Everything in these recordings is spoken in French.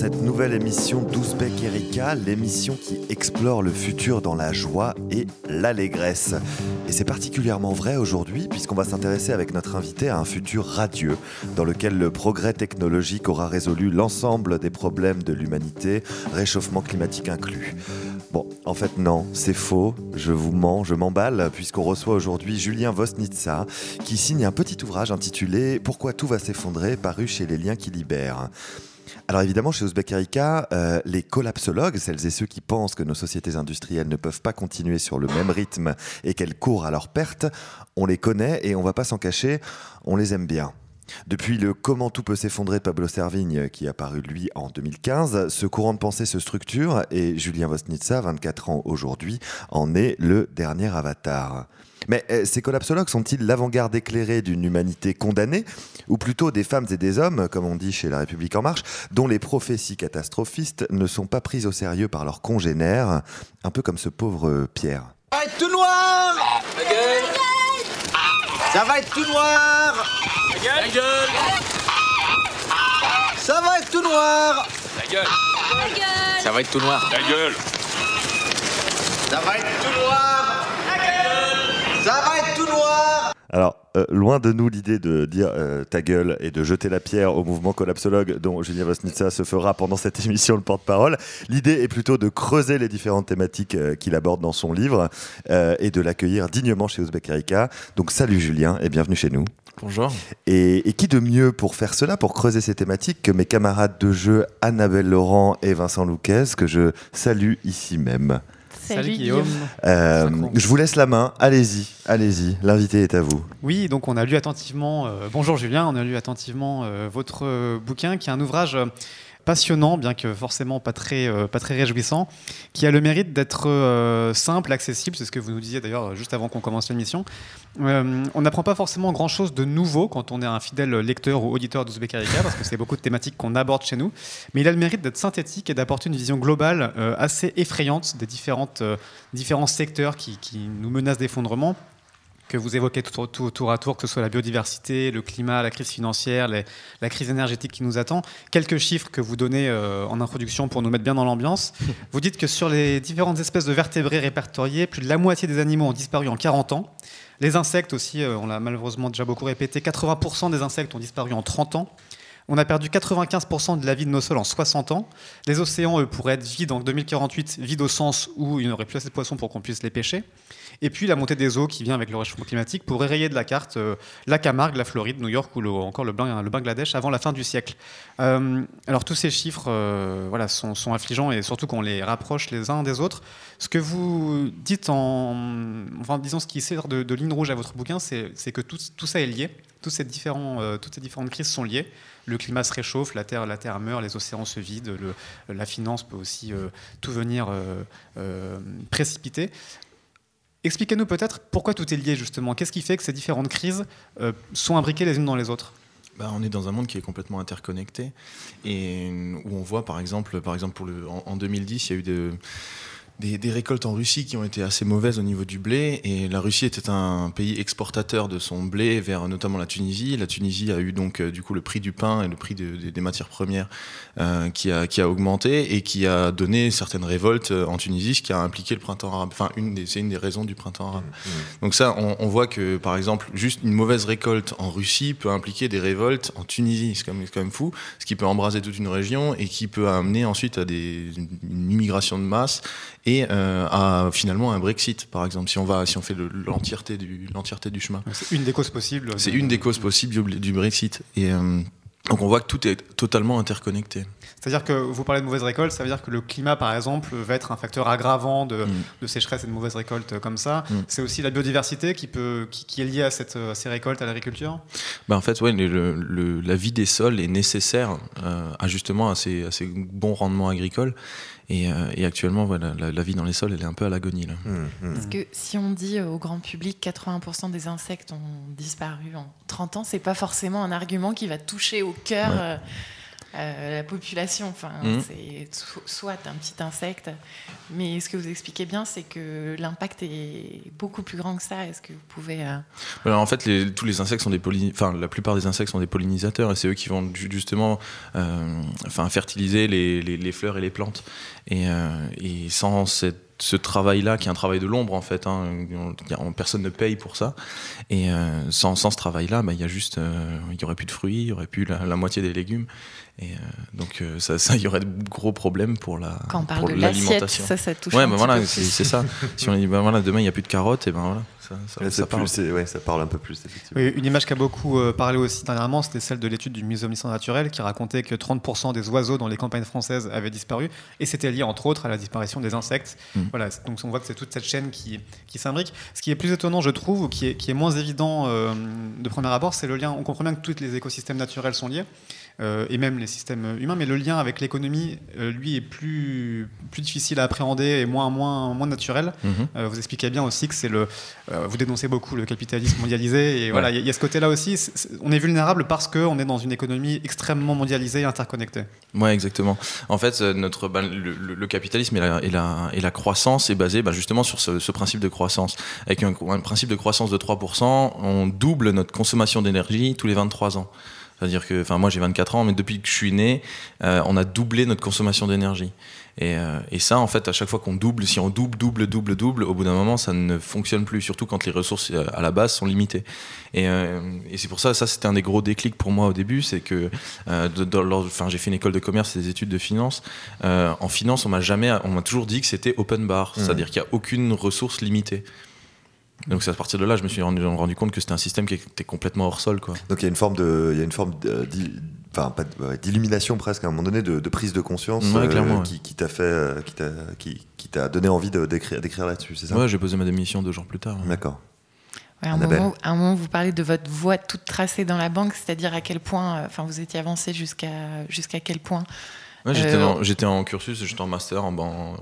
Cette nouvelle émission d'Ouzbek Erika, l'émission qui explore le futur dans la joie et l'allégresse. Et c'est particulièrement vrai aujourd'hui puisqu'on va s'intéresser avec notre invité à un futur radieux dans lequel le progrès technologique aura résolu l'ensemble des problèmes de l'humanité, réchauffement climatique inclus. Bon, en fait non, c'est faux, je vous mens, je m'emballe, puisqu'on reçoit aujourd'hui Julien Vosnitsa, qui signe un petit ouvrage intitulé Pourquoi tout va s'effondrer, paru chez Les Liens qui libèrent. Alors évidemment, chez Ouzbek Erika, euh, les collapsologues, celles et ceux qui pensent que nos sociétés industrielles ne peuvent pas continuer sur le même rythme et qu'elles courent à leur perte, on les connaît et on va pas s'en cacher, on les aime bien. Depuis le Comment tout peut s'effondrer Pablo Servigne, qui a paru lui en 2015, ce courant de pensée se structure et Julien Vosnitsa, 24 ans aujourd'hui, en est le dernier avatar. Mais euh, ces collapsologues sont-ils l'avant-garde éclairée d'une humanité condamnée, ou plutôt des femmes et des hommes, comme on dit chez La République En Marche, dont les prophéties catastrophistes ne sont pas prises au sérieux par leurs congénères, un peu comme ce pauvre Pierre? Ça va être tout noir! Ça va être tout noir Ta gueule Ça va être tout noir Ta gueule Ça va être tout noir. Ta gueule Ça va être tout noir Ça va être tout noir Alors, euh, loin de nous l'idée de dire euh, ta gueule et de jeter la pierre au mouvement collapsologue dont Julien Vosnitsa se fera pendant cette émission le porte-parole. L'idée est plutôt de creuser les différentes thématiques euh, qu'il aborde dans son livre et de l'accueillir dignement chez Ouzbek Erika. Donc salut Julien et bienvenue chez nous. Bonjour. Et, et, qui de mieux pour faire cela, pour creuser ces thématiques, que mes camarades de jeu Annabelle Laurent et Vincent Louquez, que je salue ici même. Salut, Guillaume. Euh, je vous laisse la main. Allez-y, allez-y. L'invité est à vous. Oui, donc on a lu attentivement. Euh, bonjour Julien, on a lu attentivement euh, votre euh, bouquin, qui est un ouvrage passionnant, bien que forcément pas très, euh, pas très réjouissant, qui a le mérite d'être euh, simple, accessible, c'est ce que vous nous disiez d'ailleurs juste avant qu'on commence l'émission. Euh, on n'apprend pas forcément grand-chose de nouveau quand on est un fidèle lecteur ou auditeur d'Ouzbek Erika, parce que c'est beaucoup de thématiques qu'on aborde chez nous, mais il a le mérite d'être synthétique et d'apporter une vision globale assez effrayante des différentes, différents secteurs qui, qui nous menacent d'effondrement que vous évoquez tout, tout, tour à tour, que ce soit la biodiversité, le climat, la crise financière, les, la crise énergétique qui nous attend. Quelques chiffres que vous donnez euh, en introduction pour nous mettre bien dans l'ambiance. vous dites que sur les différentes espèces de vertébrés répertoriés, plus de la moitié des animaux ont disparu en 40 ans. Les insectes aussi, euh, on l'a malheureusement déjà beaucoup répété, 80% des insectes ont disparu en 30 ans. On a perdu 95% de la vie de nos sols en 60 ans. Les océans, eux, pourraient être vides en 2048, vides au sens où il n'y aurait plus assez de poissons pour qu'on puisse les pêcher. Et puis la montée des eaux qui vient avec le réchauffement climatique pourrait rayer de la carte euh, la Camargue, la Floride, New York ou encore le, Bangladesh avant la fin du siècle. Euh, alors tous ces chiffres euh, voilà, sont, affligeants et surtout qu'on les rapproche les uns des autres. Ce que vous dites en, enfin, disons ce qui sert de, ligne rouge à votre bouquin, c'est que tout, ça est lié. Euh, toutes ces différentes crises sont liées. Le climat se réchauffe, la Terre, la terre meurt, les océans se vident, la finance peut aussi euh, tout venir euh, précipiter. Expliquez-nous peut-être pourquoi tout est lié justement. Qu'est-ce qui fait que ces différentes crises sont imbriquées les unes dans les autres? Bah, on est dans un monde qui est complètement interconnecté et où on voit par exemple, par exemple pour le, en, en 2010, il y a eu de, des, des, récoltes en Russie qui ont été assez mauvaises au niveau du blé. Et la Russie était un pays exportateur de son blé vers notamment la Tunisie. La Tunisie a eu donc euh, du coup le prix du pain et le prix de, de, des matières premières euh, qui, a, qui a augmenté et qui a donné certaines révoltes euh, en Tunisie, ce qui a impliqué le printemps arabe. Enfin, c'est une des raisons du printemps arabe. Mmh. Donc ça, on, on, voit que par exemple, juste une mauvaise récolte en Russie peut impliquer des révoltes en Tunisie. C'est quand, quand, même fou. Ce qui peut embraser toute une région et qui peut amener ensuite à des, une immigration de masse et euh, à finalement un Brexit, par exemple, si on, va, si on fait l'entièreté du, du chemin. C'est une des causes possibles. C'est une des causes possibles du, du Brexit. Et, euh, Donc on voit que tout est totalement interconnecté. C'est-à-dire que vous parlez de mauvaise récolte, ça veut dire que le climat, par exemple, va être un facteur aggravant de, Mm. de sécheresse et de mauvaise récolte comme ça. Mm. C'est aussi la biodiversité qui, peut, qui, qui est liée à, cette, à ces récoltes, à l'agriculture? Bah, en fait, ouais, le- le- le- la vie des sols est nécessaire euh, à justement à ces, à ces bons rendements agricoles. Et, euh, et actuellement, voilà, la, la vie dans les sols, elle est un peu à l'agonie. là. Hum, hum. Parce que si on dit euh, au grand public 80% des insectes ont disparu en 30 ans, c'est pas forcément un argument qui va toucher au cœur Ouais. Euh, la population. Enfin, Mhm. c'est so- soit un petit insecte, mais ce que vous expliquez bien, c'est que l'impact est beaucoup plus grand que ça. Est-ce que vous pouvez euh, Alors, en fait, les- tous les insectes sont des enfin, la plupart des insectes sont des pollinisateurs et c'est eux qui vont ju- justement euh, enfin, fertiliser les, les- les fleurs et les plantes. Et, et sans cette- ce travail-là, qui est un travail de l'ombre en fait, hein, on- y personne ne paye pour ça. Et euh, sans, sans ce travail-là, bah, il y a juste, euh, il y aurait plus de fruits, il y aurait plus la, la moitié des légumes. Et euh, donc ça, ça, il y aurait de gros problèmes pour la quand on parle pour de l'alimentation. Ça, ça touche Ouais, ben petit voilà, c'est ça. si on dit, ben voilà, demain il n'y a plus de carottes, et ben voilà, ça, ça, parle. plus- c'est- ouais, ça parle un peu plus, effectivement. Oui, une image qui a beaucoup euh, parlé aussi dernièrement, c'était celle de l'étude du Muséum d'histoire naturelle qui racontait que 30% des oiseaux dans les campagnes françaises avaient disparu et c'était lié entre autres à la disparition des insectes. Mm. Voilà, donc on voit que c'est toute cette chaîne qui, qui s'imbrique. Ce qui est plus étonnant, je trouve, ou qui est, qui est moins évident euh, de premier abord, c'est le lien. On comprend bien que tous les écosystèmes naturels sont liés. Euh, et même les systèmes humains, mais le lien avec l'économie, euh, lui, est plus, plus difficile à appréhender et moins, moins, moins naturel. Mhm. Euh, vous expliquez bien aussi que c'est le. vous dénoncez beaucoup le capitalisme mondialisé et voilà, il y a- il y, a ce côté-là aussi. on est vulnérable parce qu'on est dans une économie extrêmement mondialisée et interconnectée. Ouais, exactement. En fait, notre, bah, le, le- le capitalisme et la, et, la, et la croissance est basé bah, justement sur ce, ce principe de croissance. Avec un, un principe de croissance de 3%, on double notre consommation d'énergie tous les 23 ans. C'est-à-dire que, enfin, moi j'ai 24 ans, mais depuis que je suis né, euh, on a doublé notre consommation d'énergie. Et, euh, et ça, en fait, à chaque fois qu'on double, si on double, double, double, double, au bout d'un moment, ça ne fonctionne plus, surtout quand les ressources euh, à la base sont limitées. Et, euh, et c'est pour ça, ça c'était un des gros déclics pour moi au début, c'est que enfin, j'ai fait une école de commerce et des études de finance. En finance, on m'a jamais, on m'a toujours dit que c'était open bar, Mhm. c'est-à-dire qu'il n'y a aucune ressource limitée. Donc c'est à partir de là, je me suis rendu, rendu compte que c'était un système qui était complètement hors sol, quoi. Donc il y a une forme de, il y a une forme de- d'i- enfin, pas de- ouais, d'illumination presque à un moment donné, de, de prise de conscience Ouais, ouais. qui, qui t'a fait, euh, qui t'a, qui, qui t'a donné envie de- d'écrire, d'écrire là-dessus, c'est ça? Ouais, j'ai posé ma démission deux jours plus tard. D'accord. Ouais, à, un moment, à un moment, vous parlez de votre voie toute tracée dans la banque, c'est-à-dire à quel point, euh, enfin, vous étiez avancé jusqu'à jusqu'à quel point? Ouais, j'étais, Euh, en, j'étais en cursus, j'étais en master en,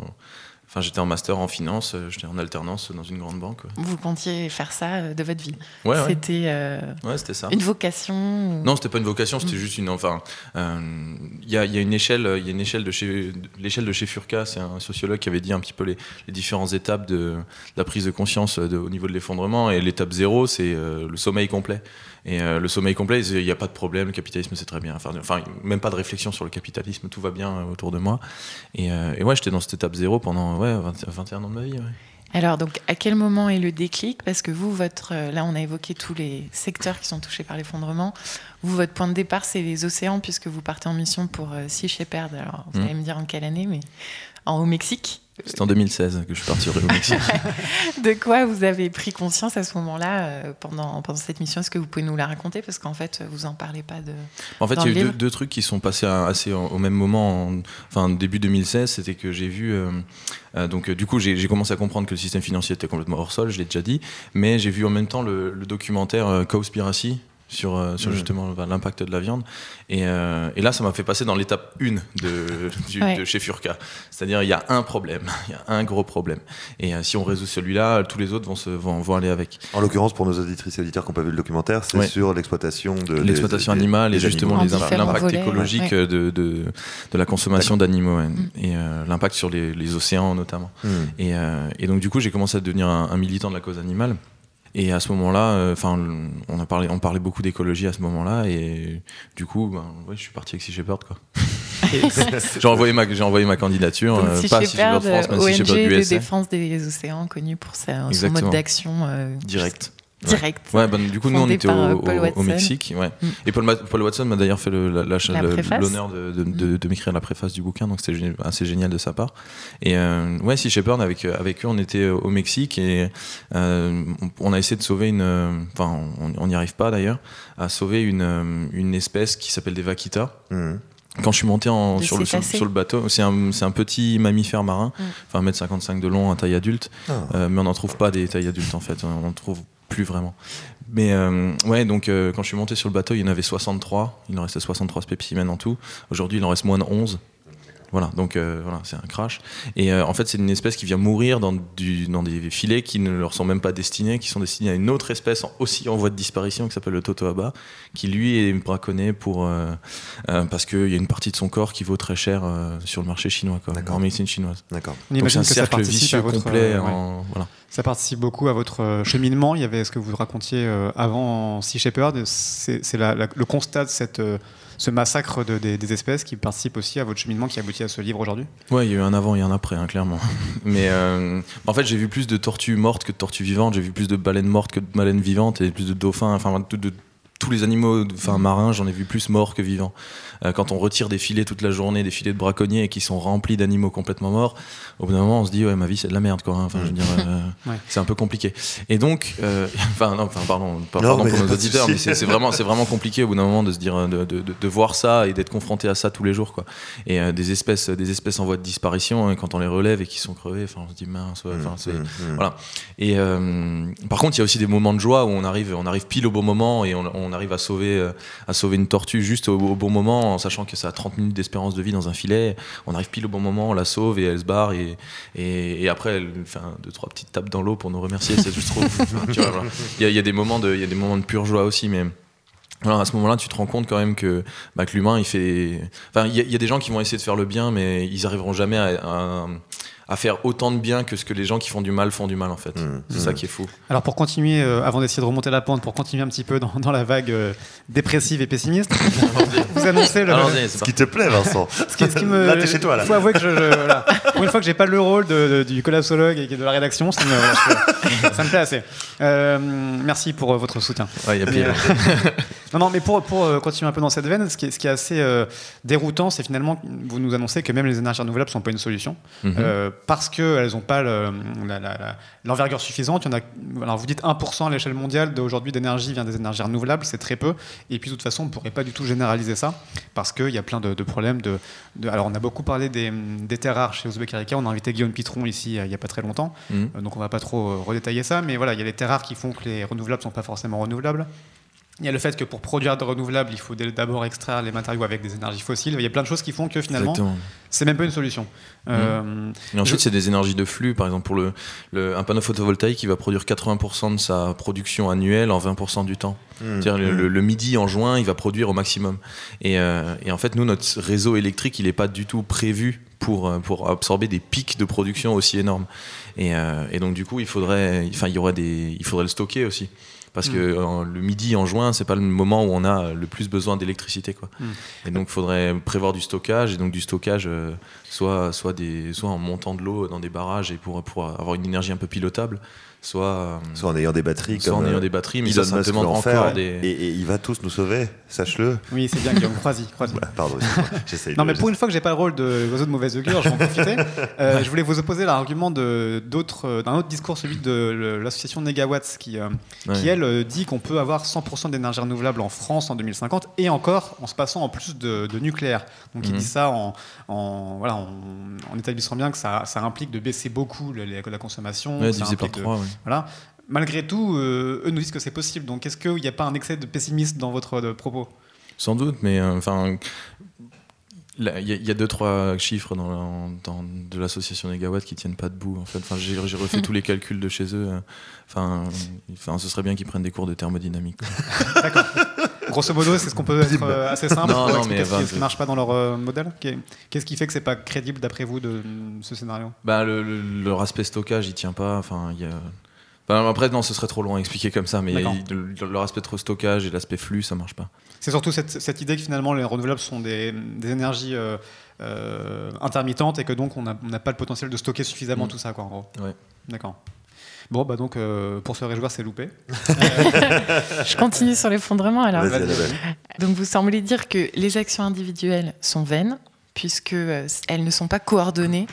enfin j'étais en master en finance, euh, j'étais en alternance dans une grande banque. vous comptiez faire ça euh, de votre vie. Ouais, C'était euh, ouais, c'était ça. une vocation ou- Non, c'était pas une vocation, c'était Mm. juste une. Enfin, euh, il y, a, y a une échelle, il y a une échelle de chez l'échelle de chez Furca. C'est un sociologue qui avait dit un petit peu les, les différentes étapes de, de la prise de conscience de- au niveau de l'effondrement. Et l'étape zéro, c'est euh, le sommeil complet. Et le sommeil complet, il n'y a pas de problème, le capitalisme c'est très bien. Enfin, enfin, même pas de réflexion sur le capitalisme, tout va bien autour de moi. Et, et ouais, j'étais dans cette étape zéro pendant ouais, 20 21 ans de ma vie. ouais. Alors, donc, à quel moment est le déclic? Parce que vous, votre, euh, là, on a évoqué tous les secteurs qui sont touchés par l'effondrement. Vous, votre point de départ, c'est les océans, puisque vous partez en mission pour euh, Sea Shepherd. Alors, vous Mm. allez me dire en quelle année, mais en, au Mexique. C'était en 2016 que je suis parti au Mexique. De quoi vous avez pris conscience à ce moment-là euh, pendant, pendant cette mission? Est-ce que vous pouvez nous la raconter? Parce qu'en fait, vous en parlez pas de. En fait, il y a eu deux, trucs qui sont passés à- assez en- au même moment, en- enfin début 2016, c'était que j'ai vu, euh, euh, donc du coup j'ai commencé à comprendre que le système financier était complètement hors sol, je l'ai déjà dit, mais j'ai vu en même temps le, le documentaire Cowspiracy sur, euh, sur Mhm. justement bah, l'impact de la viande, et, euh, et là ça m'a fait passer dans l'étape 1 de, du- Ouais. de chez Furca, c'est-à-dire il y a un problème, il y a un gros problème, et euh, si on résout celui-là, tous les autres vont, se, vont, vont aller avec. En l'occurrence, pour nos auditrices et auditeurs qui n'ont pas vu le documentaire, c'est Ouais. sur l'exploitation de L'exploitation des- animale et justement l'impact écologique ouais. de, de, de la consommation d'animaux. Mm. et euh, l'impact sur les, les océans notamment. Hmm. Et, euh, et donc du coup j'ai commencé à devenir un, un militant de la cause animale. Et à ce moment-là, euh, enfin, on a parlé, on parlait beaucoup d'écologie à ce moment-là, et du coup, ben, ouais, je suis parti avec Sea Shepherd, quoi. j'ai envoyé ma, j'ai envoyé ma candidature, Donc, euh, Sea pas Sea Shepherd, Shepherd France, mais Sea ONG Shepherd de USA, défense des océans, connu pour sa- son mode d'action. euh, direct. Direct. Ouais, bah, du coup, nous, on était euh, au, Paul au- au Watson. Mexique. Ouais. Mm. Et Paul, Watson m'a d'ailleurs fait l'honneur de, de, de- de m'écrire la préface du bouquin, donc c'était assez génial de sa part. Et euh, ouais, Sea Shepherd, avec, avec eux, on était au Mexique et euh, on- on a essayé de sauver une. euh, Enfin, on- n'y arrive pas d'ailleurs, à sauver une, euh, une espèce qui s'appelle des vaquitas. Mhm. Quand je suis monté en, sur, le, sur, le bateau, c'est un, c'est un petit mammifère marin, Mm. enfin 1m55 de long, à taille adulte, Ah. euh, mais on n'en trouve pas des tailles adultes en fait, on trouve plus vraiment. Mais euh, ouais, donc euh, quand je suis monté sur le bateau, il y en avait 63, il en restait 63 spécimens en tout. Aujourd'hui, il en reste moins de 11. Voilà, donc euh, voilà, c'est un crash. Et euh, en fait, c'est une espèce qui vient mourir dans, du, dans des filets qui ne leur sont même pas destinés, qui sont destinés à une autre espèce en- aussi en voie de disparition qui s'appelle le totoaba, qui lui est braconné pour euh, euh, parce qu'il y a une partie de son corps qui vaut très cher euh, sur le marché chinois, quoi, en médecine chinoise. D'accord. On Donc c'est imagine un que ça cercle participe vicieux à votre, complet. euh, ouais. en- voilà. Ça participe beaucoup à votre cheminement. Il y avait ce que vous racontiez avant Sea Shepherd. C'est le constat de cette, euh, ce massacre de- des, espèces qui participe aussi à votre cheminement qui aboutit à ce livre aujourd'hui. Ouais, il y a eu un avant et un après, hein, clairement. Mais euh, en fait, j'ai vu plus de tortues mortes que de tortues vivantes. J'ai vu plus de baleines mortes que de baleines vivantes et plus de dauphins. Enfin, de, de- tous les animaux enfin, marins, j'en ai vu plus morts que vivants. Euh, quand on retire des filets toute la journée, des filets de braconniers et qui sont remplis d'animaux complètement morts, au bout d'un moment, on se dit, ouais, ma vie, c'est de la merde, quoi. hein. Enfin, je veux dire, euh, Ouais. c'est un peu compliqué. Et donc, euh, enfin, non, enfin, pardon, Non, pardon mais pour nos pas de auditeurs, mais c'est vraiment, c'est vraiment compliqué au bout d'un moment de se dire, de, de- de- de voir ça et d'être confronté à ça tous les jours, quoi. Et euh, des espèces, des espèces en voie de disparition, hein, quand on les relève et qui sont crevées, enfin, on se dit mince, ouais, Mhm, mhm. voilà. Et euh, par contre, il y a aussi des moments de joie où on arrive, on arrive pile au bon moment et on, on arrive à sauver, euh, à sauver une tortue juste au, au bon moment, en sachant que ça a 30 minutes d'espérance de vie dans un filet. On arrive pile au bon moment, on la sauve et elle se barre et, et, et après elle fait un, deux trois petites tapes dans l'eau pour nous remercier. C'est juste trop. voilà. Il y, a- il y a des moments de, y a des moments de pure joie aussi, mais. À ce moment-là, tu te rends compte quand même que, bah, que l'humain, il fait. Enfin, il y, a- il y a des gens qui vont essayer de faire le bien, mais ils arriveront jamais à, à- à faire autant de bien que ce que les gens qui font du mal font du mal, en fait. Mhm. C'est ça qui est fou. Alors pour continuer, euh, avant d'essayer de remonter la pente, pour continuer un petit peu dans, dans la vague euh, dépressive et pessimiste, vous annoncez le... Ce qui te plaît, Vincent. Ce qui, ce qui me... Là, t'es chez toi, là. faut avouer que je, je- voilà. pour une fois que j'ai pas le rôle de- de- du collapsologue et de la rédaction, ça me, ça me plaît assez. Euh, merci pour euh, votre soutien. Ouais, il y a pire. Non, non, mais pour, pour euh, continuer un peu dans cette veine, ce qui est, ce qui est assez euh, déroutant, c'est finalement que vous nous annoncez que même les énergies renouvelables ne sont pas une solution, Mhm. Parce qu'elles n'ont pas le- l'envergure suffisante. Il y en a, alors vous dites 1% à l'échelle mondiale d'aujourd'hui d'énergie vient des énergies renouvelables, c'est très peu. Et puis de toute façon, on ne pourrait pas du tout généraliser ça, parce qu'il y a plein de, de problèmes. De, de- alors on a beaucoup parlé des, des terres rares chez Ouzbek Erika, on a invité Guillaume Pitron ici euh, il n'y a pas très longtemps. Mhm. Euh, donc on va pas trop euh, redétailler ça, mais voilà, il y a les terres rares qui font que les renouvelables sont pas forcément renouvelables. Il y a le fait que pour produire de renouvelables, il faut d'abord extraire les matériaux avec des énergies fossiles. Il y a plein de choses qui font que finalement, c'est même pas une solution. Euh, Et ensuite, Je- c'est des énergies de flux. Par exemple, pour le, le- un panneau photovoltaïque, il va produire 80% de sa production annuelle en 20% du temps. Mhm. C'est-à-dire le, le- le midi en juin, il va produire au maximum. Et, euh, et en fait, nous, notre réseau électrique, il n'est pas du tout prévu pour, euh, pour absorber des pics de production aussi énormes. Et, euh, et donc, du coup, il faudrait, enfin, il y aurait des, il faudrait le stocker aussi. Parce que euh, le midi en juin, c'est pas le moment où on a le plus besoin d'électricité, quoi. Mm. Et donc, il faudrait prévoir du stockage. Et donc, du stockage, euh, soit, soit, des, soit en montant de l'eau dans des barrages et pour, pour avoir une énergie un peu pilotable, soit, euh, Soit en ayant des batteries soit comme en ayant euh, des batteries, mais Elon ça, ça demande veut en faire, encore des. Et, et il va tous nous sauver, sache-le. oui, c'est bien, Guillaume. Croisy. Voilà, pardon, j'essaye Non, de- mais pour une fois que j'ai pas le rôle de oiseau de mauvaise augure, je vais en profiter. Euh, je voulais vous opposer l'argument de- d'autres- d'un autre discours, celui de l'association Negawatts, qui, euh, Ouais. qui elle dit qu'on peut avoir 100% d'énergie renouvelable en France en 2050 et encore en se passant en plus de, de nucléaire. Donc ils Mhm. disent ça en, en- voilà, en, en établissant bien que ça, ça implique de baisser beaucoup la, la consommation. Ouais, ça par implique de- 3. Voilà. Malgré tout, euh, eux nous disent que c'est possible. Donc est-ce qu'il n'y a pas un excès de pessimisme dans votre euh, propos? Sans doute, mais euh, enfin. Il y, a- il y a deux trois chiffres dans, la- dans- de l'association Negawatt qui tiennent pas debout en fait. Enfin, j'ai j'ai refait tous les calculs de chez eux. Enfin, enfin, ce serait bien qu'ils prennent des cours de thermodynamique. D'accord. Grosso modo, c'est ce qu'on peut être euh, assez simple Non, pour non, expliquer mais ce qui- enfin, ce qui ne marche pas dans leur euh, modèle Qu'est- Qu'est-ce qui fait que c'est pas crédible d'après vous de ce scénario? Bah, le- le- leur aspect stockage, il tient pas. Enfin, il y a. Enfin, après, non, ce serait trop long à expliquer comme ça, mais il- leur aspect trop stockage et l'aspect flux, ça marche pas. C'est surtout cette, cette idée que finalement les renouvelables sont des, des énergies euh, euh, intermittentes et que donc on n'a pas le potentiel de stocker suffisamment Mm. tout ça, quoi, en gros. Ouais. D'accord. Bon, bah donc, euh, pour se réjouir, c'est loupé. Je continue sur l'effondrement alors. Donc vous semblez dire que les actions individuelles sont vaines puisque euh, elles ne sont pas coordonnées.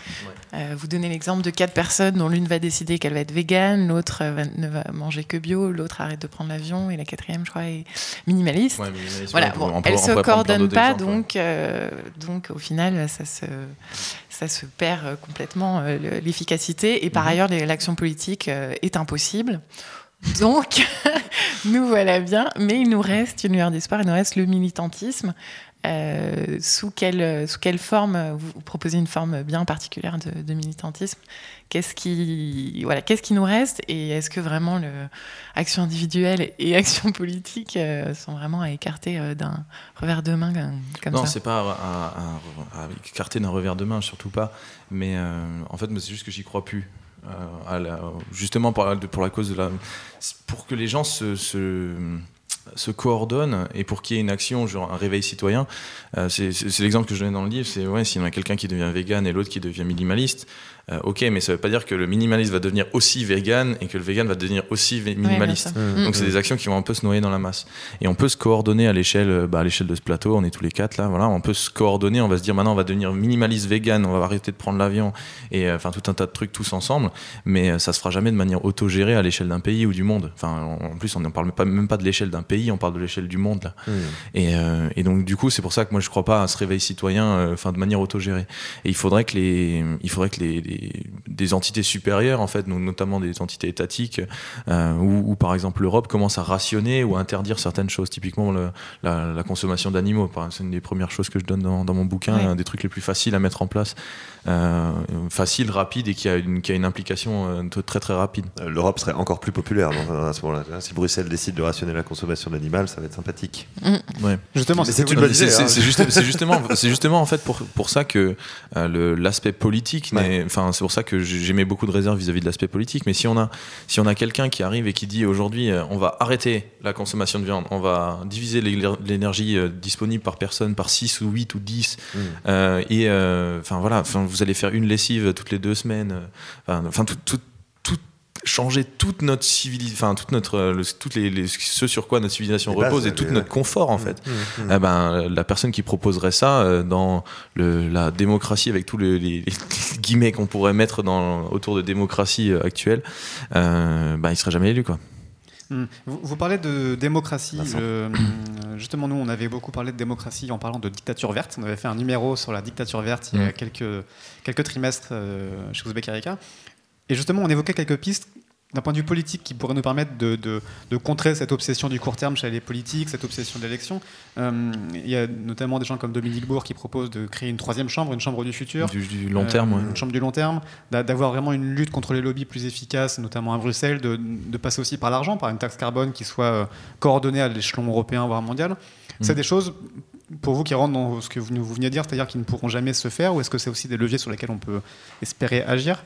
Euh, vous donnez l'exemple de quatre personnes dont l'une va décider qu'elle va être végane, l'autre euh, ne va manger que bio, l'autre arrête de prendre l'avion et la quatrième, je crois, est minimaliste. Ouais, minimaliste, Voilà, bon, peut- elles on se coordonnent pas, donc, euh, donc au final, ça se, ça se perd complètement euh, le- l'efficacité. Et par Mhm. ailleurs, l'action politique euh, est impossible. Donc, nous voilà bien, mais il nous reste une lueur d'espoir, il nous reste le militantisme. Euh, sous, quelle, sous quelle forme vous, vous proposez une forme bien particulière de, de militantisme? Qu'est-ce qui, voilà, qu'est-ce qui nous reste? Et est-ce que vraiment le, action individuelle et action politique euh, sont vraiment à écarter euh, d'un revers de main euh, comme non, c'est pas à, à- à écarter d'un revers de main, surtout pas. Mais euh, en fait, c'est juste que j'y crois plus. Euh, à la- justement pour la, pour la cause de la. Pour que les gens se. se se coordonnent et pour qu'il y ait une action, genre un réveil citoyen, euh, c'est l'exemple que je donnais dans le livre, c'est ouais, s'il y en a quelqu'un qui devient vegan et l'autre qui devient minimaliste, euh, ok, mais ça veut pas dire que le minimaliste va devenir aussi vegan et que le vegan va devenir aussi minimaliste. Donc c'est des actions qui vont un peu se noyer dans la masse. Et on peut se coordonner à l'échelle, euh, bah, à l'échelle de ce plateau. On est tous les quatre là, voilà. On peut se coordonner. On va se dire maintenant on va devenir minimaliste vegan. On va arrêter de prendre l'avion et euh, enfin tout un tas de trucs tous ensemble. Mais euh, ça se fera jamais de manière autogérée à l'échelle d'un pays ou du monde. Enfin en en plus on ne parle pas, même pas de l'échelle d'un pays. On parle de l'échelle du monde là. Mmh. Et, euh, et donc du coup, c'est pour ça que moi je crois pas à ce réveil citoyen, euh, enfin de manière autogérée. Et il faudrait que les, il faudrait que les, les- des entités supérieures, en fait, donc notamment des entités étatiques, euh, ou, ou par exemple l'Europe commence à rationner ou à interdire certaines choses. Typiquement le- la, la consommation d'animaux, c'est une des premières choses que je donne dans, dans mon bouquin, un des trucs les plus faciles à mettre en place, facile, rapide et qui a une, qui a une implication euh, très très rapide. Euh, L'Europe serait encore plus populaire à ce moment-là. Si Bruxelles décide de rationner la consommation d'animal, ça va être sympathique. Ouais. Justement, c'est c'est hein. Justement, c'est justement en fait pour, pour ça que euh, l'aspect politique, enfin c'est pour ça que j'aimais beaucoup de réserve vis-à-vis de l'aspect politique. Mais si on a si on a quelqu'un qui arrive et qui dit aujourd'hui euh, on va arrêter la consommation de viande, on va diviser l'énergie euh, disponible par personne par 6 ou 8 ou 10 Mmh. euh, et euh, enfin voilà, enfin, vous allez faire une lessive toutes les deux semaines, euh, enfin tout, tout, tout- changer toute notre civilisation, enfin toute notre euh, le- toutes les, les- ce sur quoi notre civilisation Les bases, repose et tout notre confort en fait. Mmh, mmh. Eh ben, la personne qui proposerait ça euh, dans le, la démocratie, avec tous les, les- les guillemets qu'on pourrait mettre dans, autour de démocratie euh, actuelle, euh, ben, il serait jamais élu. Quoi. Hmm. Vous, vous parlez de démocratie. Euh, justement, nous, on avait beaucoup parlé de démocratie en parlant de dictature verte. On avait fait un numéro sur la dictature verte il y a Mm. quelques, quelques trimestres euh, chez Ouzbek Erika. Et justement, on évoquait quelques pistes d'un point de vue politique qui pourraient nous permettre de, de- de contrer cette obsession du court terme chez les politiques, cette obsession de l'élection. Euh, il y a notamment des gens comme Dominique Bourg qui proposent de créer une troisième chambre, une chambre du futur. Du, du long Euh, terme, ouais. Une chambre du long terme, d'a- d'avoir vraiment une lutte contre les lobbies plus efficace, notamment à Bruxelles, de, de passer aussi par l'argent, par une taxe carbone qui soit euh, coordonnée à l'échelon européen, voire mondial. C'est Mhm. des choses, pour vous, qui rentrent dans ce que vous, vous venez de dire, c'est-à-dire qui ne pourront jamais se faire, ou est-ce que c'est aussi des leviers sur lesquels on peut espérer agir?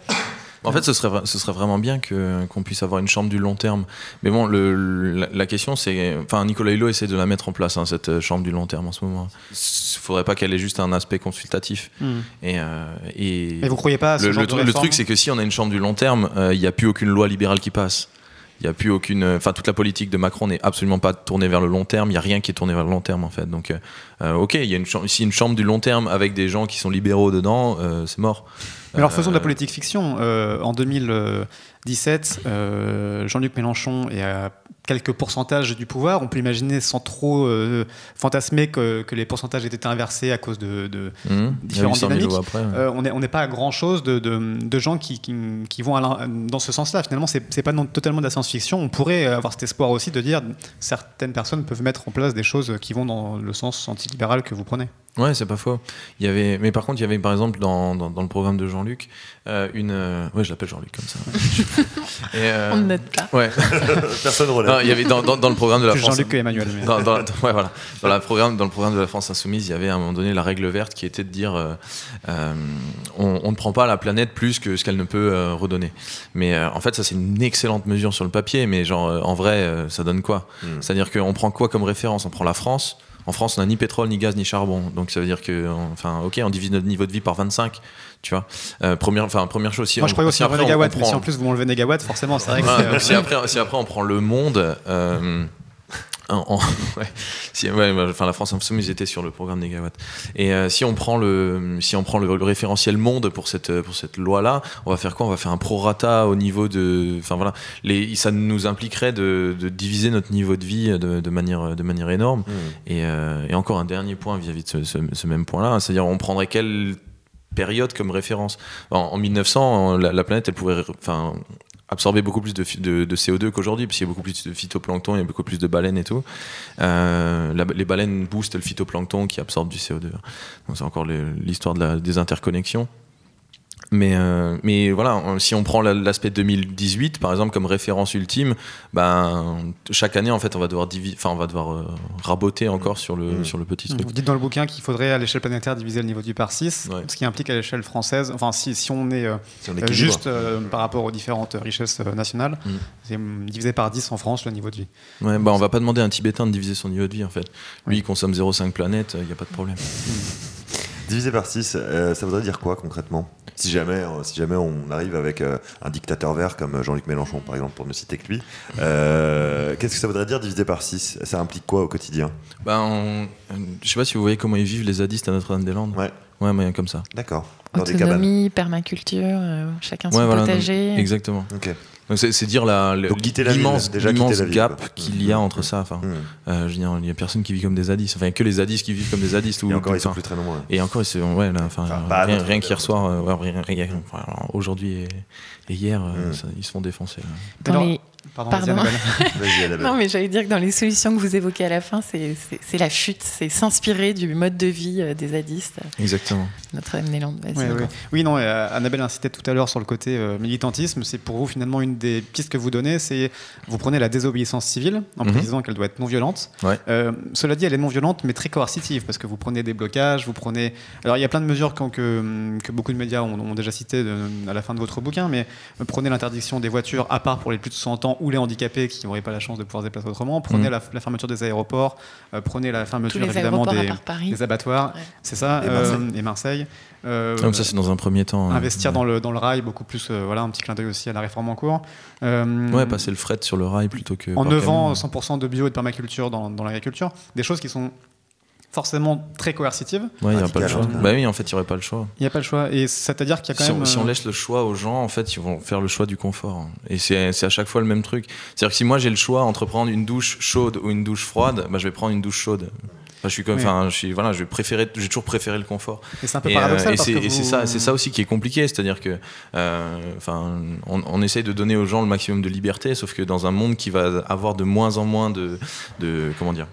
En fait, ce serait, vra- ce serait vraiment bien que, qu'on puisse avoir une chambre du long terme. Mais bon, le, la, la question, c'est. Enfin, Nicolas Hulot essaie de la mettre en place, hein, cette euh, chambre du long terme en ce moment. Il faudrait pas qu'elle ait juste un aspect consultatif. Et, euh, et, Et vous croyez pas à ce le, genre le de truc, c'est que si on a une chambre du long terme, euh, il n'y a plus aucune loi libérale qui passe. Il n'y a plus aucune. Enfin, toute la politique de Macron n'est absolument pas tournée vers le long terme. Il n'y a rien qui est tourné vers le long terme, en fait. Donc, euh, euh, ok, il y a une chambre, si une chambre du long terme avec des gens qui sont libéraux dedans, euh, c'est mort. Mais alors faisons de la Euh, politique fiction. Euh, en 2017, euh, Jean-Luc Mélenchon est à quelques pourcentages du pouvoir. On peut imaginer sans trop euh, fantasmer que, que les pourcentages étaient inversés à cause de, eu différentes 100 000 dynamiques. voix après, ouais. On n'est on n'est pas à grand chose de, de- de gens qui, qui- qui vont à dans ce sens-là. Finalement, c'est c'est pas non- totalement de la science-fiction. On pourrait avoir cet espoir aussi de dire certaines personnes peuvent mettre en place des choses qui vont dans le sens antilibéral que vous prenez. Ouais, c'est pas faux. Il y avait, mais par contre, il y avait par exemple dans, dans, dans le programme de Jean-Luc euh, une. euh, ouais, je l'appelle Jean-Luc comme ça. Et, euh, On ne note pas. Ouais. Personne relève. Non, il y avait dans, dans, dans le programme de la Plus France. Jean-Luc que Emmanuel. mais- Dans, dans- ouais, voilà. dans, la programme, dans le programme de la France Insoumise, il y avait à un moment donné la règle verte qui était de dire euh, euh, on, on ne prend pas à la planète plus que ce qu'elle ne peut euh, redonner. Mais euh, en fait, ça, c'est une excellente mesure sur le papier, mais genre, euh, en vrai, euh, ça donne quoi? Mm. C'est-à-dire qu'on prend quoi comme référence? On prend la France En France, on n'a ni pétrole, ni gaz, ni charbon. Donc ça veut dire que, enfin, ok, on divise notre niveau de vie par 25. Tu vois, euh, première, enfin, première chose. Si Moi, je croyais aussi après, on- mégawatts, on mais si prend- en plus vous m'enlevez négawatt, forcément, c'est vrai que voilà, c'est, donc euh, si, après, si après on prend le monde, euh, en- ouais, si, ouais, bah, enfin la France Insoumise ils étaient sur le programme Négawatt. Et euh, si on prend le, si on prend le, le référentiel monde pour cette pour cette loi là, on va faire quoi? On va faire un prorata au niveau de, enfin voilà, les, ça nous impliquerait de, de diviser notre niveau de vie de, de manière de manière énorme. Mmh. Et, euh, et encore un dernier point vis-à-vis de ce, ce- ce même point-là, c'est-à-dire on prendrait quelle période comme référence? En, en 1900, la, la planète, elle pouvait enfin, absorber beaucoup plus de, de- de CO2 qu'aujourd'hui, parce qu'il y a beaucoup plus de phytoplancton, il y a beaucoup plus de baleines et tout. Euh, les baleines boostent le phytoplancton qui absorbe du CO2. Donc c'est encore l'histoire de des interconnexions. Mais, euh, mais voilà, si on prend la- l'aspect 2018 par exemple comme référence ultime, ben chaque année en fait on va devoir divi- enfin on va devoir euh, raboter encore sur le Mm. sur le petit truc. Vous dites dans le bouquin qu'il faudrait à l'échelle planétaire diviser le niveau de vie par 6, Ouais. ce qui implique à l'échelle française, enfin si, si on est, euh, Si on euh, équilibre. juste euh, par rapport aux différentes richesses euh, nationales, Mm. c'est hum, divisé par 10 en France le niveau de vie. Ouais, bah on va pas demander à un Tibétain de diviser son niveau de vie en fait. Lui Ouais. il consomme 0,5 planètes, il n'y a pas de problème. Divisé par 6, ça voudrait dire quoi concrètement? Si jamais, euh, si jamais on arrive avec euh, un dictateur vert comme Jean-Luc Mélenchon, par exemple, pour ne citer que lui, euh, qu'est-ce que ça voudrait dire divisé par 6 Ça implique quoi au quotidien? Bah, on- je sais pas si vous voyez comment ils vivent les zadistes à Notre-Dame-des-Landes. Ouais. Ouais, mais comme ça. D'accord. Dans des cabanes. Autonomie, permaculture, euh, chacun son Ouais, voilà, potager. Exactement. Ok. Donc c'est dire la, l'immense gap qu'il y a Mmh. entre ça. Enfin, Hmm. euh, je veux dire, il y a personne qui vit comme des zadistes. Enfin, il y a que les zadistes qui vivent comme des zadistes. Ou, Et encore, ils sont plus très nombreux. Et encore, ils se- ouais, enfin, rien, qu'hier soir, euh, aujourd'hui et, hier, euh, Mm. ils se font défoncer. Dans les- Pardon, Pardon. Non, mais j'allais dire que dans les solutions que vous évoquez à la fin, c'est la chute, c'est s'inspirer du mode de vie euh, des zadistes. Exactement. Notre-Dame-des-Landes, vas-y. Ouais, ouais. Oui, non, euh, Annabelle incitait tout à l'heure sur le côté euh, militantisme. C'est pour vous finalement une des pistes que vous donnez, c'est vous prenez la désobéissance civile en Mhm. précisant qu'elle doit être non violente. Ouais. Euh, cela dit, elle est non violente mais très coercitive parce que vous prenez des blocages, vous prenez. Alors il y a plein de mesures qu'on- que, que beaucoup de médias ont, ont déjà citées de- à la fin de votre bouquin, mais prenez l'interdiction des voitures à part pour les plus de 100 ans ou les handicapés qui n'auraient pas la chance de pouvoir se déplacer autrement. Prenez Mhm. la, la fermeture des aéroports, euh, prenez la fermeture évidemment des, abattoirs, Ouais. c'est ça, Et euh, Marseille. et Marseille. Euh, Comme ça, c'est dans un premier temps. euh, investir ouais. dans le, dans le rail, beaucoup plus, euh, voilà, un petit clin d'œil aussi à la réforme en cours. Euh, Ouais, passer le fret sur le rail plutôt que. en par neuvant camion. 100% de bio et de permaculture dans, dans l'agriculture, des choses qui sont forcément très coercitives. Ouais, il n'y aura pas le choix. cas. Bah oui, en fait, il n'y aurait pas le choix. Il n'y a pas le choix. Et c'est-à-dire qu'il y a quand si, même. on, si on euh, laisse le choix aux gens, en fait, ils vont faire le choix du confort. Et c'est à chaque fois le même truc. C'est-à-dire que si moi j'ai le choix entre prendre une douche chaude ou une douche froide, bah, je vais prendre une douche chaude. Enfin, je suis comme, Oui. enfin, je suis, voilà, je vais préférer, j'ai toujours préféré le confort. et c'est un peu Et, paradoxal euh, et c'est vous- ça, c'est ça aussi qui est compliqué, c'est-à-dire que, euh, enfin, on, on essaye de donner aux gens le maximum de liberté, sauf que dans un monde qui va avoir de moins en moins de, de comment dire,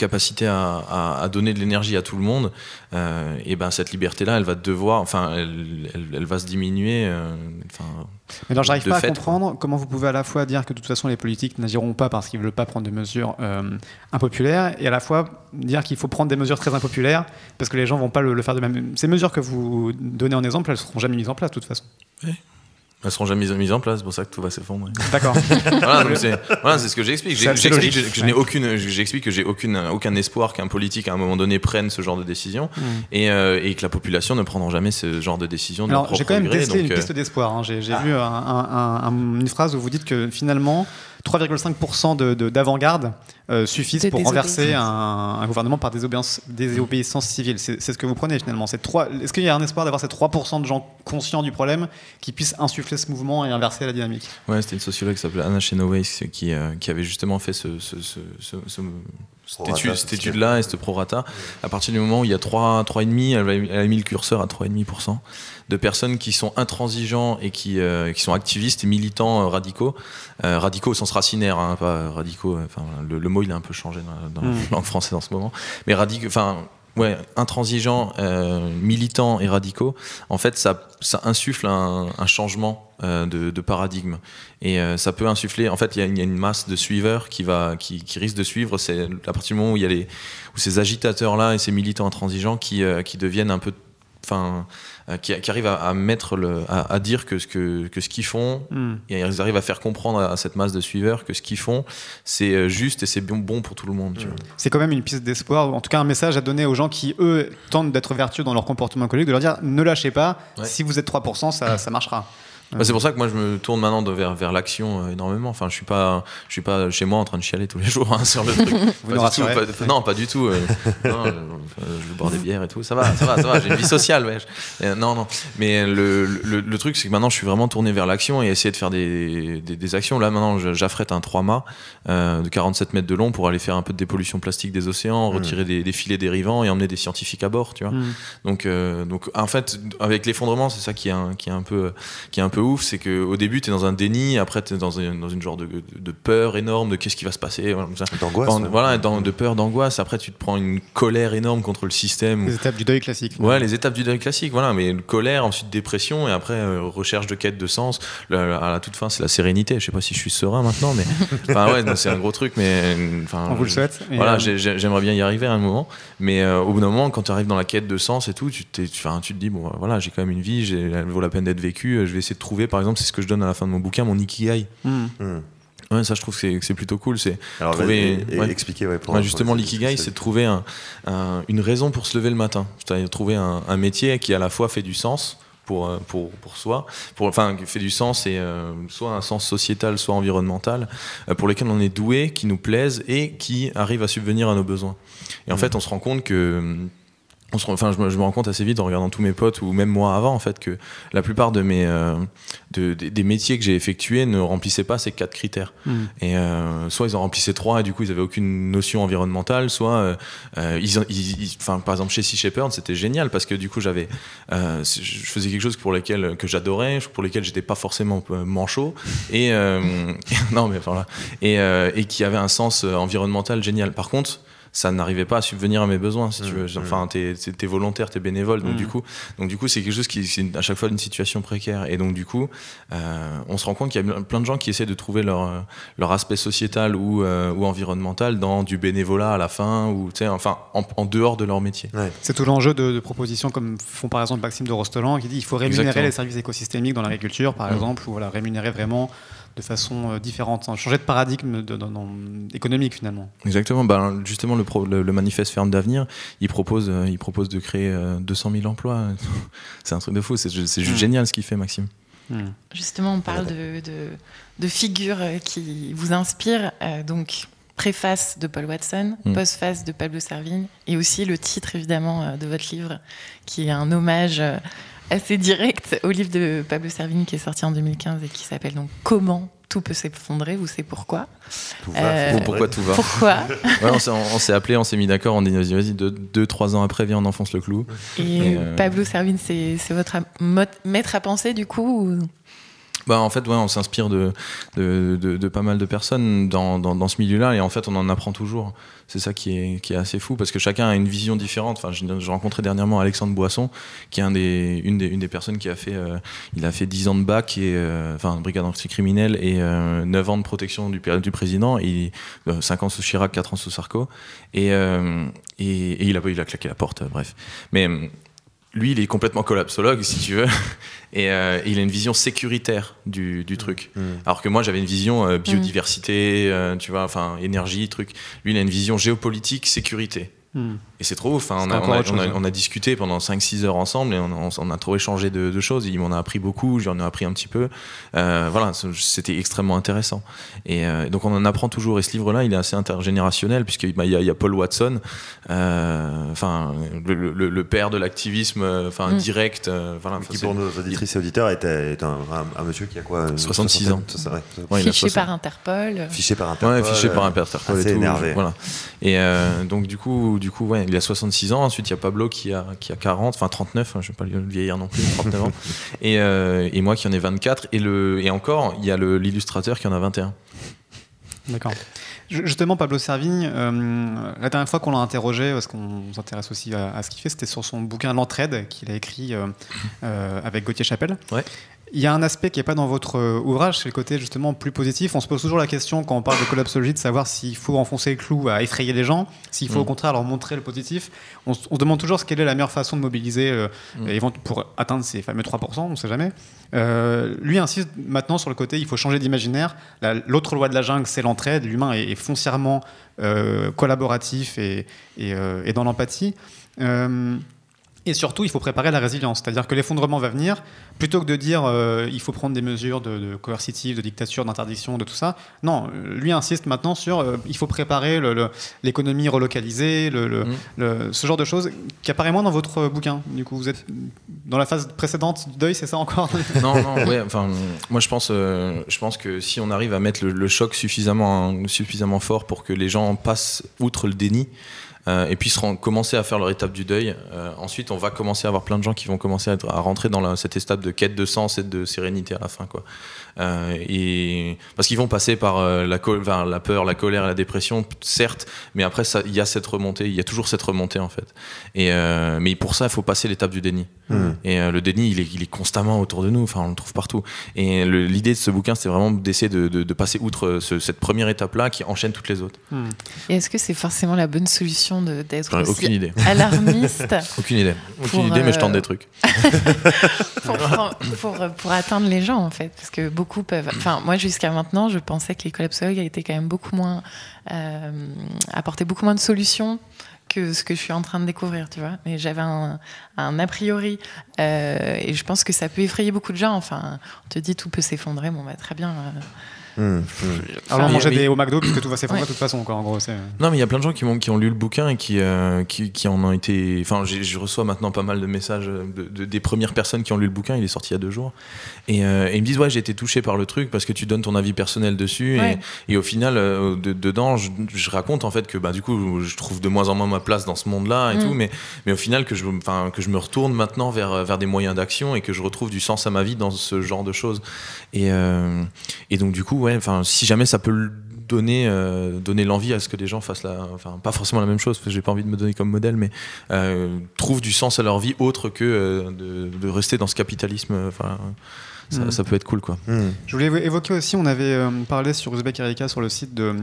capacité à, à- à donner de l'énergie à tout le monde, euh, et ben cette liberté-là, elle va devoir, enfin, elle, elle- elle va se diminuer. euh, Enfin, Mais alors, j'arrive pas à comprendre comment vous pouvez à la fois dire que de toute façon les politiques n'agiront pas parce qu'ils ne veulent pas prendre de mesures euh, impopulaires et à la fois dire qu'il faut prendre des mesures très impopulaires parce que les gens vont pas le, le faire de même. Ces mesures que vous donnez en exemple, elles seront jamais mises en place de toute façon. Elles seront jamais mises, en place, c'est pour ça que tout va s'effondrer. D'accord. voilà, c'est voilà, ce que j'explique. J'explique que je n'ai aucune, j'explique que j'ai aucune, aucun espoir qu'un politique à un moment donné prenne ce genre de décision Mm. et, euh, et que la population ne prendra jamais ce genre de décision de Alors, j'ai quand même donc, une euh, piste d'espoir. hein. J'ai j'ai vu un- un- un- un- une phrase où vous dites que finalement, 3,5% de- de- d'avant-garde euh, suffisent pour renverser un, un gouvernement par désobéissance, désobéissance civile. C'est c'est ce que vous prenez finalement. C'est trois- Est-ce qu'il y a un espoir d'avoir ces 3% de gens conscients du problème qui puissent insuffler ce mouvement et inverser la dynamique? Ouais, c'était une sociologue qui s'appelait Anna Chenoweth qui, euh, qui avait justement fait ce, ce- ce- ce- ce- cette Prorata, étude- c'est cette étude-là et ce prorata. À partir du moment où il y a 3, 3,5, elle, a mis le curseur à 3,5% de personnes qui sont intransigeants et qui, euh, qui sont activistes et militants euh, radicaux. Euh, radicaux au sens racinaire, hein, pas radicaux. euh, Enfin, le, le mot il a un peu changé dans, dans Mm. la langue française en ce moment. Mais radicaux, enfin. Ouais, intransigeants, euh, militants et radicaux, en fait, ça, insuffle un, changement euh, de, paradigme. Et euh, ça peut insuffler. En fait, il y, a une- masse de suiveurs qui, va, qui, risque de suivre. C'est à partir du moment où il y a les, où ces agitateurs-là et ces militants intransigeants qui, qui deviennent un peu enfin, euh, qui, qui arrivent à, à mettre le, à, à dire que ce que, que ce qu'ils font, Hmm. et ils arrivent à faire comprendre à cette masse de suiveurs que ce qu'ils font, c'est euh, juste et c'est bon, bon pour tout le monde. vois. C'est quand même une piste d'espoir, ou en tout cas un message à donner aux gens qui, eux, tentent d'être vertueux dans leur comportement écologique, de leur dire ne lâchez pas, Ouais. si vous êtes 3%, ça, ça marchera. Bah, c'est pour ça que moi je me tourne maintenant de- vers, vers l'action euh, énormément. Enfin, je suis pas, je suis pas chez moi en train de chialer tous les jours hein, sur le truc. Vous Pas tout, non, pas du tout. euh, non, je, je vais boire des bières et tout. Ça va, ça va, ça va. J'ai une vie sociale, ouais. Euh, non, non. Mais le, le, le truc, c'est que maintenant, je suis vraiment tourné vers l'action et essayer de faire des, des, des actions. Là, maintenant, j'affrète un 3 mâts euh, de 47 mètres de long pour aller faire un peu de dépollution plastique des océans, retirer des, des filets dérivants et emmener des scientifiques à bord, tu vois. Hmm. Donc, euh, donc en fait, avec l'effondrement, c'est ça qui est un, qui est un peu, qui est un peu ouf, c'est qu'au début, tu es dans un déni, après, tu es dans une, dans une genre de, de, de peur énorme de qu'est-ce qui va se passer. Voilà. D'angoisse. Enfin, ouais. voilà, dans- de peur, d'angoisse. Après, tu te prends une colère énorme contre le système. Les étapes du deuil classique. Ouais, les étapes du deuil classique, voilà, mais colère, ensuite dépression, et après euh, recherche de quête de sens. Le- à la toute fin, c'est la sérénité. Je sais pas si je suis serein maintenant, mais enfin ouais, c'est un gros truc, mais enfin. On vous le souhaite. Voilà, euh, j'ai- j'ai- j'aimerais bien y arriver à un moment, mais euh, au bout d'un moment, quand tu arrives dans la quête de sens et tout, tu, tu, tu te dis bon, voilà, j'ai quand même une vie, j'ai- elle vaut la peine d'être vécue. Je vais essayer de trouver, par exemple, c'est ce que je donne à la fin de mon bouquin, mon ikigai. hmm. Hmm. Ouais, ça, je trouve que c'est- plutôt cool. C'est trouver- et- et- ouais. expliquez, ouais, pour- Ouais, pour justement, l'ikigai, c'est de trouver un- un- une raison pour se lever le matin. C'est-à-dire trouver un, un métier qui à la fois fait du sens pour, euh, pour, pour soi, pour, enfin, qui fait du sens et euh, soit un sens sociétal, soit environnemental, euh, pour lesquels on est doué, qui nous plaisent et qui arrivent à subvenir à nos besoins. Et en fait, on se rend compte que on se enfin, je me, je me rends compte assez vite en regardant tous mes potes ou même moi avant en fait que la plupart de mes euh, de- des, des métiers que j'ai effectués ne remplissaient pas ces quatre critères. Hmm. Et euh, soit ils en remplissaient trois et du coup ils avaient aucune notion environnementale, soit euh, euh, ils, ils- ils- enfin par exemple chez Sea Shepherd c'était génial parce que du coup j'avais, euh, je faisais quelque chose pour lequel que j'adorais, pour lequel j'étais pas forcément euh, manchot et euh, non mais voilà et, euh, et qui avait un sens environnemental génial. Par contre ça n'arrivait pas à subvenir à mes besoins si tu Mmh, veux. Enfin t'es t'es volontaire t'es bénévole donc Mmh. du coup donc du coup c'est quelque chose qui c'est à chaque fois une situation précaire. Et donc du coup euh, on se rend compte qu'il y a plein de gens qui essaient de trouver leur leur aspect sociétal ou euh, ou environnemental dans du bénévolat à la fin ou tu sais enfin en, en dehors de leur métier. C'est tout l'enjeu de, de propositions comme font par exemple Maxime de Rostolan qui dit il faut rémunérer Exactement. les services écosystémiques dans l'agriculture par exemple ou voilà, rémunérer vraiment de façon euh, différente, hein, changer de paradigme de- économique finalement. exactement ben justement le, pro- le, le manifeste ferme d'avenir il propose euh, il propose de créer euh, 200 000 emplois c'est un truc de fou c'est ju- c'est juste Mmh. génial ce qu'il fait Maxime Hmm. Justement, on parle de, de, de figures euh, qui vous inspirent. euh, donc, préface de Paul Watson, Mm. postface de Pablo Servigne, et aussi le titre, évidemment, euh, de votre livre, qui est un hommage euh, assez direct au livre de Pablo Servigne qui est sorti en 2015 et qui s'appelle donc Comment tout peut s'effondrer, vous savez pourquoi Tout Euh, va. pourquoi tout va Pourquoi Ouais, on s'est- appelé, on s'est mis d'accord, on dit vas-y, vas-y, deux, deux, trois ans après, viens, on enfonce le clou. Et Et, euh, Pablo Servigne, c'est votre maître à penser, du coup ou- Bah, en fait, ouais, on s'inspire de, de, de- de pas mal de personnes dans, dans, dans ce milieu-là, et en fait, on en apprend toujours. C'est ça qui est, qui est assez fou, parce que chacun a une vision différente. Enfin, j'ai rencontré dernièrement Alexandre Boisson, qui est un des, une, des, une des personnes qui a fait, euh, il a fait 10 ans de bac, et, euh, enfin, brigade anticriminelle, et euh, 9 ans de protection du, du président, et euh, 5 ans sous Chirac, 4 ans sous Sarko, et, euh, et, et il, a, il a claqué la porte, euh, bref. Mais lui, il est complètement collapsologue, si tu veux, et euh, il a une vision sécuritaire du, du truc. Hmm. Alors que moi, j'avais une vision euh, biodiversité, euh, tu vois, enfin énergie, truc. Lui, il a une vision géopolitique, sécurité. Et c'est trop ouf. On, a, encore on, a, autre on a- chose, hein. on a discuté pendant 5-6 heures ensemble et on, on- on a trop échangé de, de choses. Il m'en a appris beaucoup, j'en ai appris un petit peu. Euh, voilà, c'était extrêmement intéressant. Et euh, donc on en apprend toujours. Et ce livre-là, il est assez intergénérationnel puisqu'il bah, il y, a- il y a Paul Watson, euh, enfin le, le- le père de l'activisme, enfin Mm. direct. euh, voilà, Qui pour nos auditrices et auditeurs est, est un, un- un monsieur qui a quoi une 66 ans. ça, ouais. Ouais, fiché 60. par Interpol Fiché par Interpol. Ouais, fiché par euh, Interpol et assez tout. énervé. Voilà. Et euh, donc du coup, du coup, ouais, il a 66 ans. Ensuite, il y a Pablo qui a qui a 40, enfin 39. hein, je vais pas le vieillir non plus, 39 ans. Et, euh, et moi qui en ai 24. Et le et encore, il y a l'illustrateur qui en a 21. D'accord. Ju- Justement, Pablo Servigne, euh, la dernière fois qu'on l'a interrogé, parce qu'on s'intéresse aussi à, à ce qu'il fait, c'était sur son bouquin L'entraide qu'il a écrit euh, euh, avec Gauthier Chapelle. Ouais. Il y a un aspect qui n'est pas dans votre euh, ouvrage, c'est le côté justement plus positif. On se pose toujours la question quand on parle de collapsologie de savoir s'il faut enfoncer le clou à effrayer les gens, s'il faut Mm. au contraire leur montrer le positif. On, se- demande toujours ce quelle est la meilleure façon de mobiliser euh, Mm. pour atteindre ces fameux 3%, on ne sait jamais. Euh, lui insiste maintenant sur le côté il faut changer d'imaginaire. La- L'autre loi de la jungle, c'est l'entraide. L'humain est, est foncièrement euh, collaboratif et, et, et dans l'empathie. Euh, et surtout, il faut préparer la résilience. C'est-à-dire que l'effondrement va venir. Plutôt que de dire euh, il faut prendre des mesures de, de coercitives, de dictature, d'interdiction, de tout ça. Non, euh, lui insiste maintenant sur euh, il faut préparer l'économie relocalisée, le, le- Mm. le- ce genre de choses qui apparaît moins dans votre bouquin. Du coup, vous êtes dans la phase précédente du deuil, c'est ça encore? Non, non, ouais, enfin, moi je pense, euh, je pense que si on arrive à mettre le, le choc suffisamment, suffisamment fort pour que les gens passent outre le déni euh, et puissent ren- commencer à faire leur étape du deuil, euh, ensuite on va commencer à avoir plein de gens qui vont commencer à, à rentrer dans la- cette étape de quête de sens et de sérénité à la fin, quoi. Euh, et parce qu'ils vont passer par euh, la, col- enfin, la peur, la colère et la dépression, certes, mais après il y a cette remontée, il y a toujours cette remontée en fait. Et euh, mais pour ça, il faut passer l'étape du déni. Hmm. Et euh, le déni, il est, il est constamment autour de nous. Enfin, on le trouve partout. Et l'idée de ce bouquin, c'était vraiment d'essayer de, de- de passer outre ce- cette première étape-là qui enchaîne toutes les autres. Et est-ce que c'est forcément la bonne solution d'être aucune idée. alarmiste Aucune idée. Aucune idée, mais je tente des trucs. pour, pour, pour, pour atteindre les gens en fait parce que beaucoup peuvent enfin moi jusqu'à maintenant je pensais que les collapsologues étaient quand même beaucoup moins euh, apportaient beaucoup moins de solutions que ce que je suis en train de découvrir tu vois. Mais j'avais un, a priori euh, et je pense que ça peut effrayer beaucoup de gens. Enfin on te dit tout peut s'effondrer. Bon bah très bien euh, Hmm. Alors, mais- manger mais- des au McDo puisque tout va s'effondrer Ouais. de toute façon, quoi, en gros. c'est- Non, mais il y a plein de gens qui, ont lu le bouquin et qui, euh, qui, qui en ont été. Enfin, je reçois maintenant pas mal de messages de, de- des premières personnes qui ont lu le bouquin. Il est sorti il y a deux jours. Et, euh, et ils me disent Ouais, j'ai été touché par le truc parce que tu donnes ton avis personnel dessus. et- Ouais. Et, au final, euh, de- dedans, je, je raconte en fait que bah, du coup, je trouve de moins en moins ma place dans ce monde-là et Mm. tout. Mais, mais au final, que je, que je me retourne maintenant vers, vers des moyens d'action et que je retrouve du sens à ma vie dans ce genre de choses. Et, euh, et donc, du coup, ouais, enfin, si jamais ça peut donner, euh, donner l'envie à ce que les gens fassent la, enfin, pas forcément la même chose, parce que j'ai pas envie de me donner comme modèle, mais euh, trouvent du sens à leur vie autre que euh, de, de rester dans ce capitalisme. Enfin, ça, Mm. ça peut être cool, quoi. Hmm. Je voulais évo- évoquer aussi, on avait euh, parlé sur Uzbek Erika sur le site de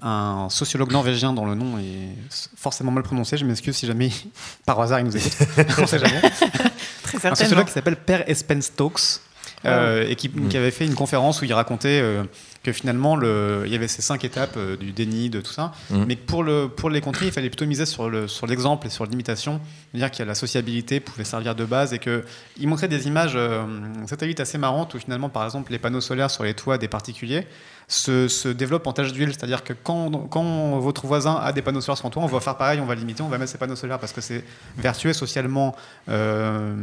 un sociologue norvégien dont le nom est forcément mal prononcé. Je m'excuse si jamais, par hasard, il nous écoute. on sait jamais. très Un sociologue qui s'appelle Per Espen Stokes. Euh, et qui, qui avait fait une conférence où il racontait euh, que finalement le, il y avait ces cinq étapes euh, du déni, de tout ça, Mhm. mais que pour, le, pour les contrer, il fallait plutôt miser sur le- sur l'exemple et sur l'imitation, dire que la sociabilité pouvait servir de base et que il montrait des images euh, satellites assez marrantes où finalement, par exemple, les panneaux solaires sur les toits des particuliers se, se développent en taches d'huile, c'est-à-dire que quand, quand votre voisin a des panneaux solaires sur son toit, on va faire pareil, on va limiter, on va mettre ces panneaux solaires parce que c'est vertueux socialement. euh,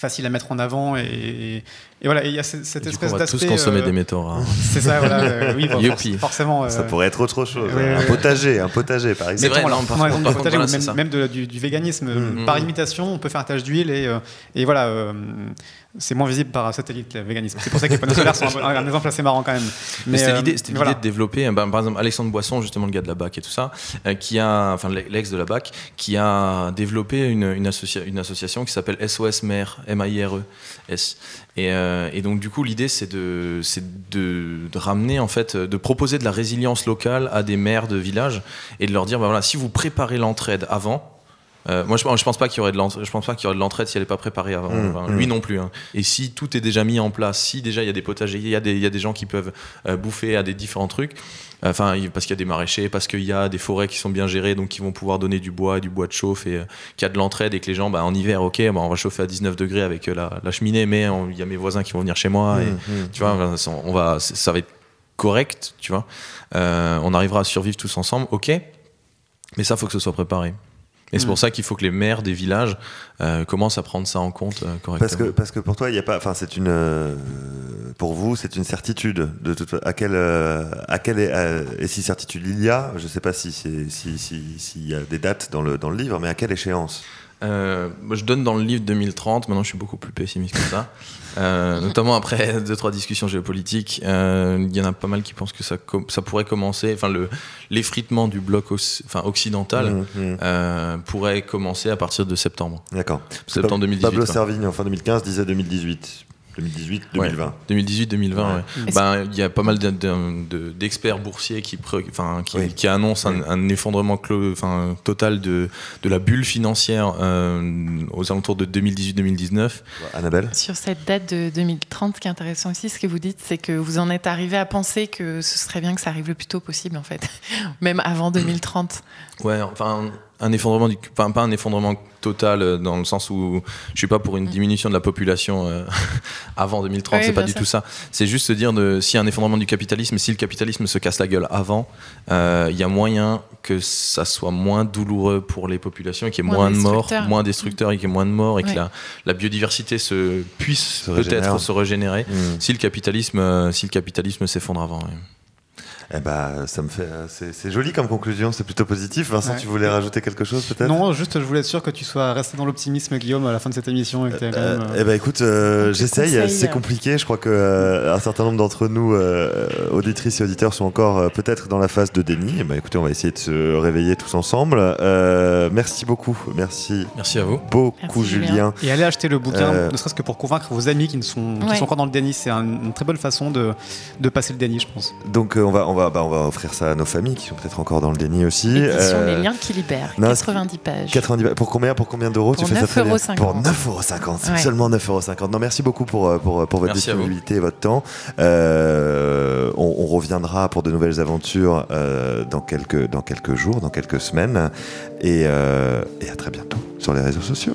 facile à mettre en avant et, et- et voilà il y a cette, espèce on va tous d'aspect consommer euh, des métaux rares. c'est ça voilà euh, oui bon, forcément euh, Ça pourrait être autre chose. ouais, un potager, un potager par exemple. vrai, mettons, non, alors, par prenons contre- l'exemple par du contre, potager voilà, ou c'est même, ça. même de- du, du véganisme Mm. par Mm. imitation on peut faire un tâche d'huile et, euh, et voilà euh, c'est moins visible par satellite le véganisme c'est pour ça que les panneaux solaires sont un, un exemple assez marrant quand même Mais c'était euh, l'idée, c'était voilà. de développer, euh, bah, par exemple, Alexandre Boisson, justement le gars de la BAC et tout ça, euh, qui a, enfin l'ex de la BAC, qui a développé une, une, associa- une association qui s'appelle SOS Mère, M-A-I-R-E-S. Et, euh, et donc du coup, l'idée, c'est de, c'est de, de ramener en fait, de proposer de la résilience locale à des maires de villages et de leur dire, bah, voilà, si vous préparez l'entraide avant. Euh, moi, je, je pense pas qu'il y aurait de l'entraide, je pense pas qu'il y aurait de l'entraide si elle n'est pas préparée avant. Mmh, Enfin, mmh. Lui non plus. hein. Et si tout est déjà mis en place, si déjà il y a des potagers, il y a des, il y a des gens qui peuvent euh, bouffer à des différents trucs. Enfin, il- parce qu'il y a des maraîchers, parce qu'il y a des forêts qui sont bien gérées, donc qui vont pouvoir donner du bois et du bois de chauffe, et euh, qu'il y a de l'entraide, et que les gens, bah, en hiver, ok, bah, on va chauffer à 19 degrés avec euh, la, la cheminée, mais il y a mes voisins qui vont venir chez moi, et Hmm, hmm. tu vois, enfin, ça- on va, ça va être correct, tu vois. Euh, on arrivera à survivre tous ensemble, ok, mais ça, faut que ce soit préparé. Et c'est Mm. pour ça qu'il faut que les maires des villages euh, commencent à prendre ça en compte euh, correctement. Parce que, parce que pour toi, il y a pas. Enfin, c'est une. euh, pour vous, c'est une certitude. De toute, à quelle, à quelle et si certitude il y a, je ne sais pas si c'est si si- s'il y a des dates dans le dans le livre, mais à quelle échéance? Euh, je donne dans le livre 2030, maintenant je suis beaucoup plus pessimiste que ça. Euh, notamment après deux trois discussions géopolitiques, Euh, il y en a pas mal qui pensent que ça, pourrait commencer, enfin le l'effritement du bloc enfin, occidental Mmh, mmh. pourrait commencer à partir de septembre. D'accord. Septembre 2018. Pablo. Servigne en fin 2015 disait 2018. 2018, 2020. 2018-2020, Ouais. ouais. Ben, il y a pas mal de- de- de- d'experts boursiers qui, pré- enfin, qui, Oui. qui annoncent un, un effondrement clo- enfin, total de, de la bulle financière euh, aux alentours de 2018-2019. Annabelle Sur cette date de 2030, ce qui est intéressant aussi, ce que vous dites, c'est que vous en êtes arrivé à penser que ce serait bien que ça arrive le plus tôt possible, en fait, même avant 2030. Ouais, enfin, un effondrement, du, enfin, pas un effondrement total euh, dans le sens où je suis pas pour une diminution de la population euh, avant 2030, Oui, c'est pas du sûr. tout ça. C'est juste se dire de, s'il y a un effondrement du capitalisme, si le capitalisme se casse la gueule avant, euh, il y a moyen que ça soit moins douloureux pour les populations et qu'il y ait Moins moins, de morts, moins destructeurs et qu'il y ait moins de morts et Ouais. que la, la biodiversité se puisse peut-être se régénérer. Hmm. Si le capitalisme, euh, si le capitalisme s'effondre avant. ouais. Eh ben, ça me fait. euh, C'est joli comme conclusion, c'est plutôt positif. Vincent, Ouais. tu voulais rajouter quelque chose peut-être? Non, juste, je voulais être sûr que tu sois resté dans l'optimisme, Guillaume, à la fin de cette émission. Et que Euh, même, euh, eh ben écoute, euh, j'essaye. C'est compliqué. Je crois que euh, un certain nombre d'entre nous, euh, auditrices et auditeurs, sont encore euh, peut-être dans la phase de déni. Eh ben écoutez, on va essayer de se réveiller tous ensemble. Euh, merci beaucoup. Merci Merci à vous. beaucoup, Merci, Julien. Julien. Et allez acheter le bouquin, Euh, ne serait-ce que pour convaincre vos amis qui, ne sont, qui Ouais. sont encore dans le déni. C'est un- une très bonne façon de, de passer le déni, je pense. Donc euh, on va, on va, bah, on va offrir ça à nos familles qui sont peut-être encore dans le déni aussi. Édition Euh, Les liens qui libèrent, non, 90 pages. 90 ba- pour combien pour combien d'euros Pour tu fais ça très bien 9,50. pour 9,50 Ouais. seulement 9,50 non merci beaucoup pour euh, pour, pour votre disponibilité et votre temps Euh, on, on reviendra pour de nouvelles aventures euh, dans quelques dans quelques jours dans quelques semaines et, euh, et à très bientôt sur les réseaux sociaux